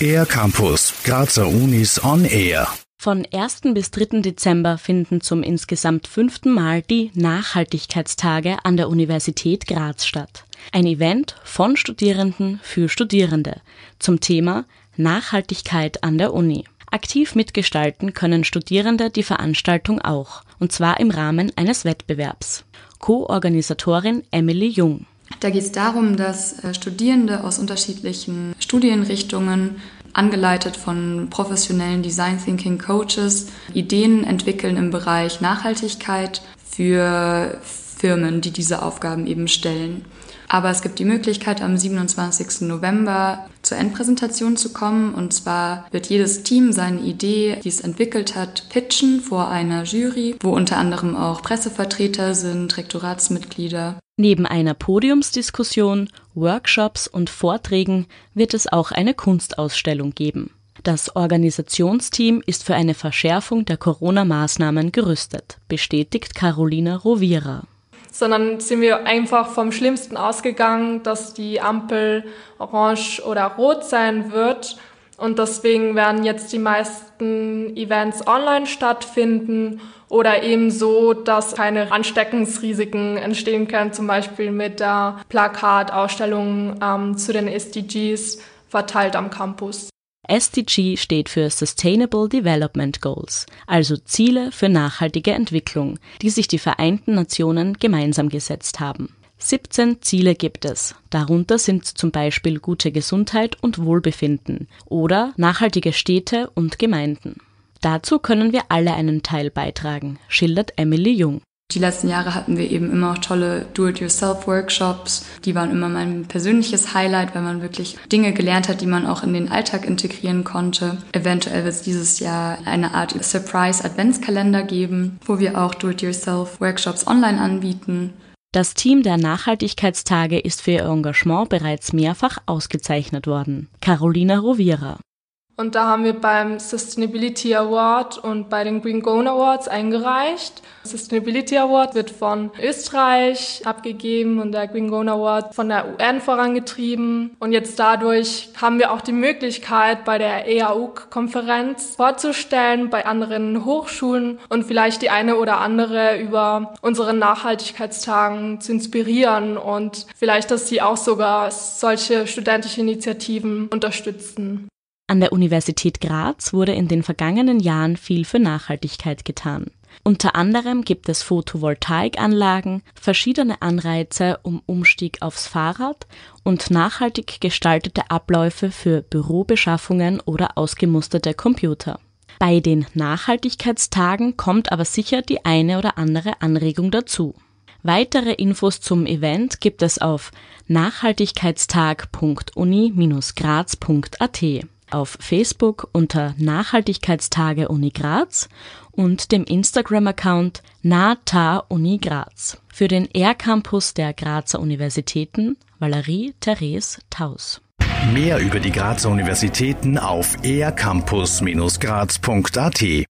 Air Campus, Grazer Unis on Air. Von 1. bis 3. Dezember finden zum insgesamt fünften Mal die Nachhaltigkeitstage an der Universität Graz statt. Ein Event von Studierenden für Studierende zum Thema Nachhaltigkeit an der Uni. Aktiv mitgestalten können Studierende die Veranstaltung auch, und zwar im Rahmen eines Wettbewerbs. Co-Organisatorin Emily Jung. Da geht es darum, dass äh, Studierende aus unterschiedlichen Studienrichtungen, angeleitet von professionellen Design Thinking Coaches, Ideen entwickeln im Bereich Nachhaltigkeit für Firmen, die diese Aufgaben eben stellen. Aber es gibt die Möglichkeit, am 27. November zur Endpräsentation zu kommen. Und zwar wird jedes Team seine Idee, die es entwickelt hat, pitchen vor einer Jury, wo unter anderem auch Pressevertreter sind, Rektoratsmitglieder. Neben einer Podiumsdiskussion, Workshops und Vorträgen wird es auch eine Kunstausstellung geben. Das Organisationsteam ist für eine Verschärfung der Corona-Maßnahmen gerüstet, bestätigt Carolina Rovira sondern sind wir einfach vom Schlimmsten ausgegangen, dass die Ampel orange oder rot sein wird. Und deswegen werden jetzt die meisten Events online stattfinden oder eben so, dass keine Ansteckungsrisiken entstehen können, zum Beispiel mit der Plakatausstellung ähm, zu den SDGs verteilt am Campus. SDG steht für Sustainable Development Goals, also Ziele für nachhaltige Entwicklung, die sich die Vereinten Nationen gemeinsam gesetzt haben. 17 Ziele gibt es. Darunter sind zum Beispiel gute Gesundheit und Wohlbefinden oder nachhaltige Städte und Gemeinden. Dazu können wir alle einen Teil beitragen, schildert Emily Jung. Die letzten Jahre hatten wir eben immer auch tolle Do-it-yourself-Workshops. Die waren immer mein persönliches Highlight, weil man wirklich Dinge gelernt hat, die man auch in den Alltag integrieren konnte. Eventuell wird es dieses Jahr eine Art Surprise-Adventskalender geben, wo wir auch Do-it-yourself-Workshops online anbieten. Das Team der Nachhaltigkeitstage ist für ihr Engagement bereits mehrfach ausgezeichnet worden. Carolina Rovira. Und da haben wir beim Sustainability Award und bei den Green Gone Awards eingereicht. Sustainability Award wird von Österreich abgegeben und der Green Gone Award von der UN vorangetrieben. Und jetzt dadurch haben wir auch die Möglichkeit, bei der EAU-Konferenz vorzustellen, bei anderen Hochschulen und vielleicht die eine oder andere über unsere Nachhaltigkeitstagen zu inspirieren und vielleicht, dass sie auch sogar solche studentische Initiativen unterstützen. An der Universität Graz wurde in den vergangenen Jahren viel für Nachhaltigkeit getan. Unter anderem gibt es Photovoltaikanlagen, verschiedene Anreize um Umstieg aufs Fahrrad und nachhaltig gestaltete Abläufe für Bürobeschaffungen oder ausgemusterte Computer. Bei den Nachhaltigkeitstagen kommt aber sicher die eine oder andere Anregung dazu. Weitere Infos zum Event gibt es auf nachhaltigkeitstag.uni-graz.at auf Facebook unter Nachhaltigkeitstage Uni Graz und dem Instagram-Account NATA Uni Graz. Für den R-Campus der Grazer Universitäten Valerie Therese Taus. Mehr über die Grazer Universitäten auf ercampus-graz.at